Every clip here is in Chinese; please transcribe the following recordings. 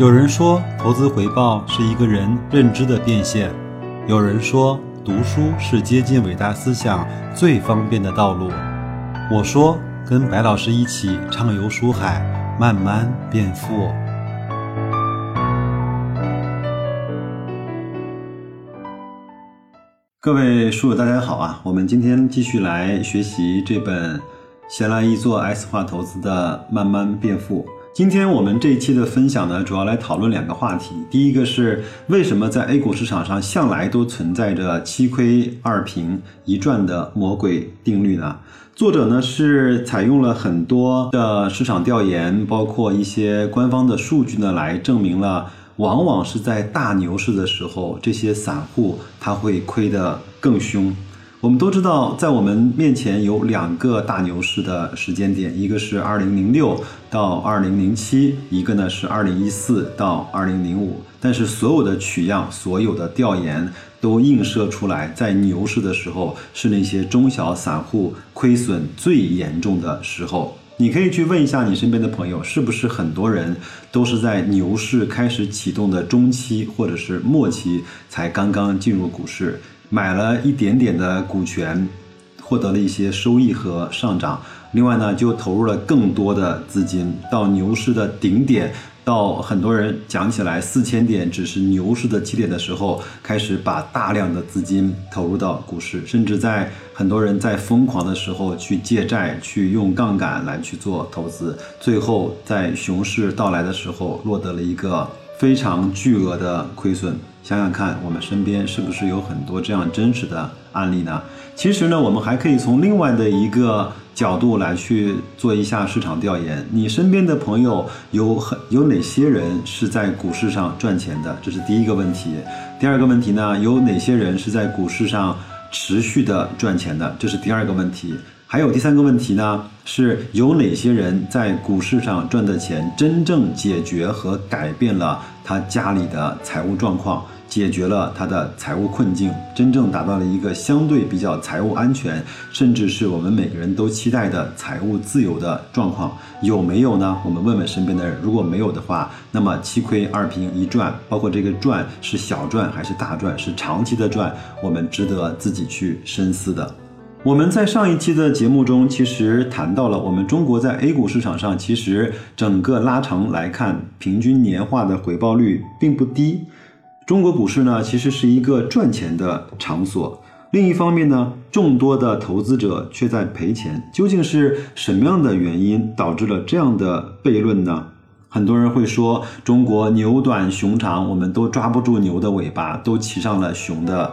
有人说，投资回报是一个人认知的变现；有人说，读书是接近伟大思想最方便的道路。我说，跟白老师一起畅游书海，慢慢变富。各位书友，大家好啊！我们今天继续来学习这本《闲来一做 S 化投资的慢慢变富》。今天我们这一期的分享呢，主要来讨论两个话题。第一个是为什么在 A 股市场上向来都存在着七亏二平一赚的魔鬼定律呢？作者呢是采用了很多的市场调研，包括一些官方的数据呢，来证明了，往往是在大牛市的时候，这些散户他会亏得更凶。我们都知道，在我们面前有两个大牛市的时间点，一个是二零零六到二零零七，一个呢是二零一四到二零零五。但是所有的取样、所有的调研都映射出来，在牛市的时候是那些中小散户亏损最严重的时候。你可以去问一下你身边的朋友，是不是很多人都是在牛市开始启动的中期或者是末期才刚刚进入股市？买了一点点的股权，获得了一些收益和上涨。另外呢，就投入了更多的资金到牛市的顶点，到很多人讲起来四千点只是牛市的起点的时候，开始把大量的资金投入到股市，甚至在很多人在疯狂的时候去借债，去用杠杆来去做投资，最后在熊市到来的时候，落得了一个非常巨额的亏损。想想看，我们身边是不是有很多这样真实的案例呢？其实呢，我们还可以从另外的一个角度来去做一下市场调研。你身边的朋友有很有哪些人是在股市上赚钱的？这是第一个问题。第二个问题呢，有哪些人是在股市上持续的赚钱的？这是第二个问题。还有第三个问题呢，是有哪些人在股市上赚的钱，真正解决和改变了他家里的财务状况，解决了他的财务困境，真正达到了一个相对比较财务安全，甚至是我们每个人都期待的财务自由的状况，有没有呢？我们问问身边的人，如果没有的话，那么七亏二平一赚，包括这个赚是小赚还是大赚，是长期的赚，我们值得自己去深思的。我们在上一期的节目中，其实谈到了我们中国在 A 股市场上，其实整个拉长来看，平均年化的回报率并不低。中国股市呢，其实是一个赚钱的场所。另一方面呢，众多的投资者却在赔钱。究竟是什么样的原因导致了这样的悖论呢？很多人会说，中国牛短熊长，我们都抓不住牛的尾巴，都骑上了熊的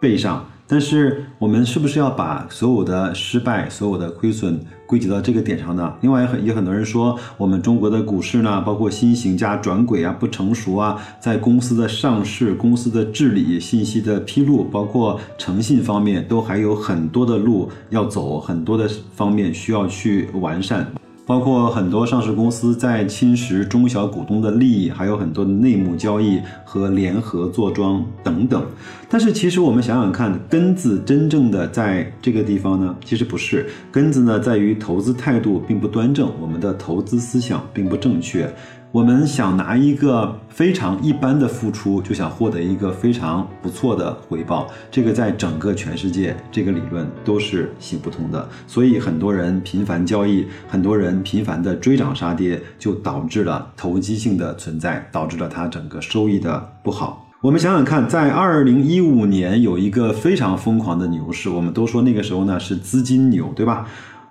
背上。但是我们是不是要把所有的失败、所有的亏损归结到这个点上呢？另外，很也很多人说，我们中国的股市呢，包括新型加转轨啊、不成熟啊，在公司的上市、公司的治理、信息的披露，包括诚信方面，都还有很多的路要走，很多的方面需要去完善。包括很多上市公司在侵蚀中小股东的利益，还有很多的内幕交易和联合坐庄等等。但是，其实我们想想看，根子真正的在这个地方呢？其实不是，根子呢在于投资态度并不端正，我们的投资思想并不正确。我们想拿一个非常一般的付出，就想获得一个非常不错的回报，这个在整个全世界，这个理论都是行不通的。所以很多人频繁交易，很多人频繁的追涨杀跌，就导致了投机性的存在，导致了它整个收益的不好。我们想想看，在二零一五年有一个非常疯狂的牛市，我们都说那个时候呢是资金牛，对吧？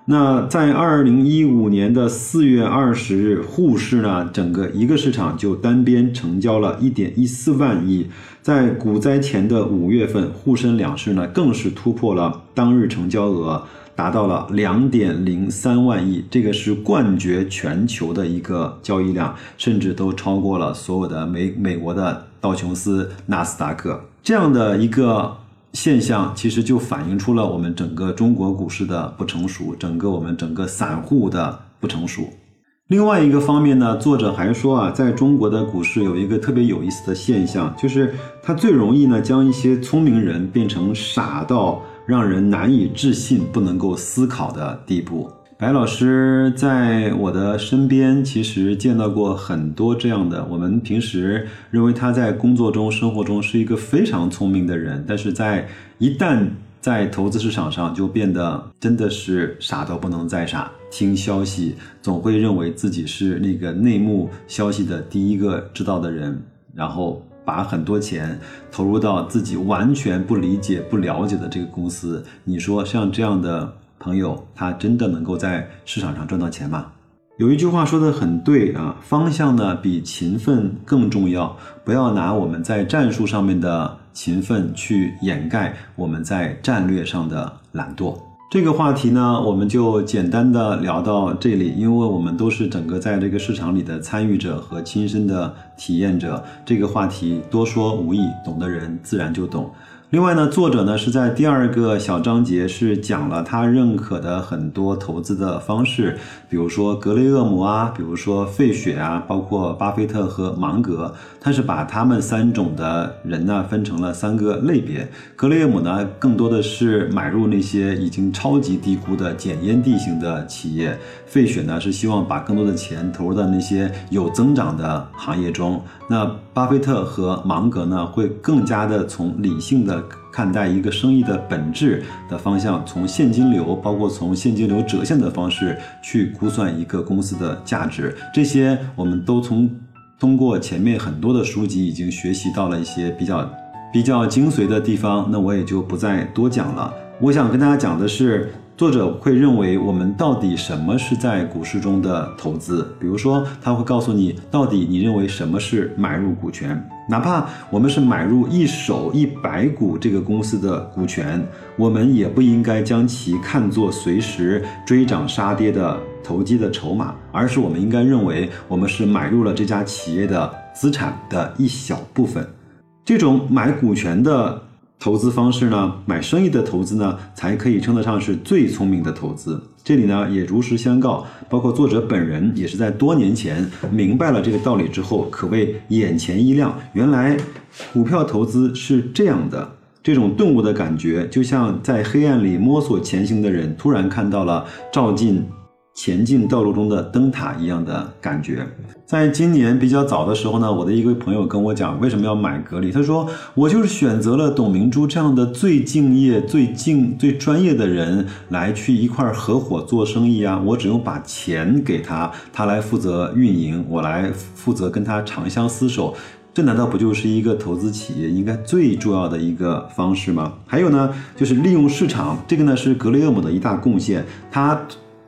那在二零一五年的四月二十日，沪市呢，整个一个市场就单边成交了一点一四万亿。在股灾前的五月份，沪深两市呢，更是突破了当日成交额，达到了两点零三万亿，这个是冠绝全球的一个交易量，甚至都超过了所有的美美国的道琼斯、纳斯达克这样的一个。现象其实就反映出了我们整个中国股市的不成熟，整个我们整个散户的不成熟。另外一个方面呢，作者还说啊，在中国的股市有一个特别有意思的现象，就是它最容易呢将一些聪明人变成傻到让人难以置信、不能够思考的地步。白老师在我的身边，其实见到过很多这样的。我们平时认为他在工作中、生活中是一个非常聪明的人，但是在一旦在投资市场上，就变得真的是傻都不能再傻。听消息总会认为自己是那个内幕消息的第一个知道的人，然后把很多钱投入到自己完全不理解、不了解的这个公司。你说像这样的？朋友，他真的能够在市场上赚到钱吗？有一句话说的很对啊，方向呢比勤奋更重要。不要拿我们在战术上面的勤奋去掩盖我们在战略上的懒惰。这个话题呢，我们就简单的聊到这里，因为我们都是整个在这个市场里的参与者和亲身的体验者。这个话题多说无益，懂的人自然就懂。另外呢，作者呢是在第二个小章节是讲了他认可的很多投资的方式，比如说格雷厄姆啊，比如说费雪啊，包括巴菲特和芒格，他是把他们三种的人呢分成了三个类别。格雷厄姆呢更多的是买入那些已经超级低估的捡烟地型的企业，费雪呢是希望把更多的钱投入到那些有增长的行业中。那巴菲特和芒格呢会更加的从理性的。看待一个生意的本质的方向，从现金流，包括从现金流折现的方式去估算一个公司的价值，这些我们都从通过前面很多的书籍已经学习到了一些比较比较精髓的地方，那我也就不再多讲了。我想跟大家讲的是。作者会认为，我们到底什么是在股市中的投资？比如说，他会告诉你，到底你认为什么是买入股权？哪怕我们是买入一手一百股这个公司的股权，我们也不应该将其看作随时追涨杀跌的投机的筹码，而是我们应该认为，我们是买入了这家企业的资产的一小部分。这种买股权的。投资方式呢，买生意的投资呢，才可以称得上是最聪明的投资。这里呢，也如实相告，包括作者本人也是在多年前明白了这个道理之后，可谓眼前一亮。原来股票投资是这样的，这种顿悟的感觉，就像在黑暗里摸索前行的人，突然看到了照进。前进道路中的灯塔一样的感觉。在今年比较早的时候呢，我的一个朋友跟我讲，为什么要买格力？他说，我就是选择了董明珠这样的最敬业、最敬、最专业的人来去一块合伙做生意啊。我只用把钱给他，他来负责运营，我来负责跟他长相厮守。这难道不就是一个投资企业应该最重要的一个方式吗？还有呢，就是利用市场，这个呢是格雷厄姆的一大贡献。他。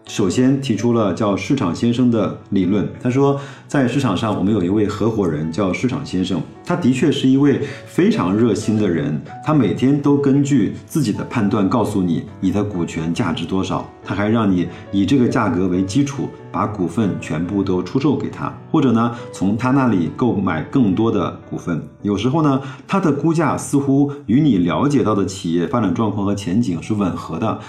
首先提出了叫市场先生的理论。他说，在市场上，我们有一位合伙人叫市场先生，他的确是一位非常热心的人。他每天都根据自己的判断告诉你你的股权价值多少，他还让你以这个价格为基础把股份全部都出售给他，或者呢从他那里购买更多的股份。有时候呢，他的估价似乎与你了解到的企业发展状况和前景是吻合的。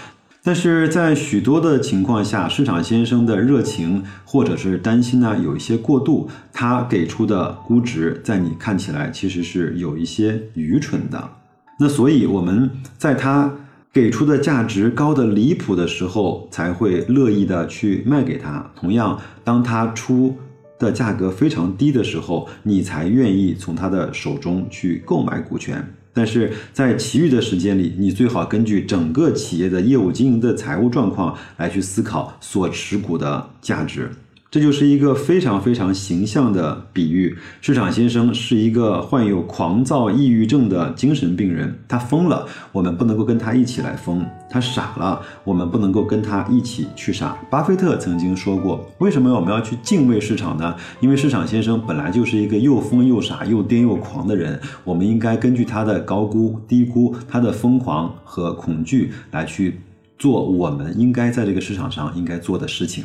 但是在许多的情况下，市场先生的热情或者是担心呢，有一些过度，他给出的估值在你看起来其实是有一些愚蠢的。那所以我们在他给出的价值高的离谱的时候，才会乐意的去卖给他。同样，当他出的价格非常低的时候，你才愿意从他的手中去购买股权。但是在其余的时间里，你最好根据整个企业的业务经营的财务状况来去思考所持股的价值。这就是一个非常非常形象的比喻。市场先生是一个患有狂躁抑郁症的精神病人，他疯了，我们不能够跟他一起来疯；他傻了，我们不能够跟他一起去傻。巴菲特曾经说过：“为什么我们要去敬畏市场呢？因为市场先生本来就是一个又疯又傻又癫又狂的人。我们应该根据他的高估、低估、他的疯狂和恐惧来去做我们应该在这个市场上应该做的事情。”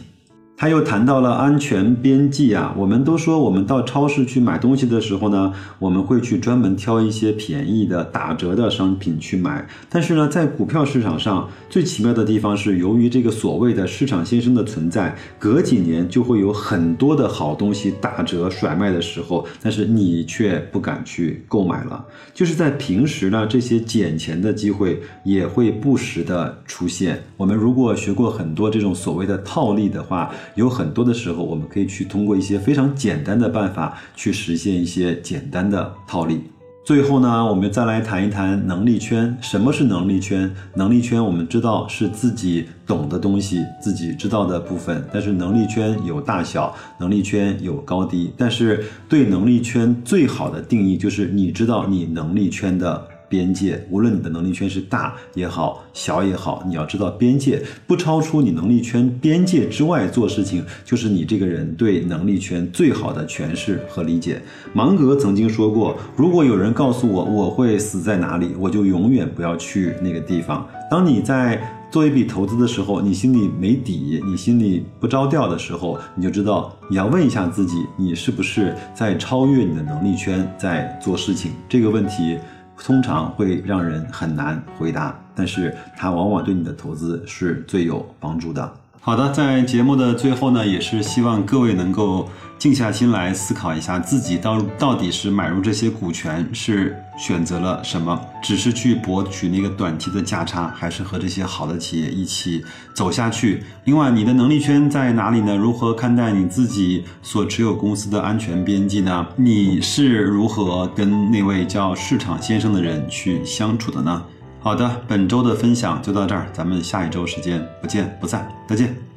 他又谈到了安全边际啊，我们都说我们到超市去买东西的时候呢，我们会去专门挑一些便宜的、打折的商品去买。但是呢，在股票市场上，最奇妙的地方是，由于这个所谓的市场先生的存在，隔几年就会有很多的好东西打折甩卖的时候，但是你却不敢去购买了。就是在平时呢，这些捡钱的机会也会不时的出现。我们如果学过很多这种所谓的套利的话，有很多的时候，我们可以去通过一些非常简单的办法去实现一些简单的套利。最后呢，我们再来谈一谈能力圈。什么是能力圈？能力圈我们知道是自己懂的东西，自己知道的部分。但是能力圈有大小，能力圈有高低。但是对能力圈最好的定义就是你知道你能力圈的。边界，无论你的能力圈是大也好，小也好，你要知道边界不超出你能力圈边界之外做事情，就是你这个人对能力圈最好的诠释和理解。芒格曾经说过，如果有人告诉我我会死在哪里，我就永远不要去那个地方。当你在做一笔投资的时候，你心里没底，你心里不着调的时候，你就知道你要问一下自己，你是不是在超越你的能力圈在做事情？这个问题。通常会让人很难回答，但是它往往对你的投资是最有帮助的。好的，在节目的最后呢，也是希望各位能够。静下心来思考一下，自己到到底是买入这些股权是选择了什么？只是去博取那个短期的价差，还是和这些好的企业一起走下去？另外，你的能力圈在哪里呢？如何看待你自己所持有公司的安全边际呢？你是如何跟那位叫市场先生的人去相处的呢？好的，本周的分享就到这儿，咱们下一周时间不见不散，再见。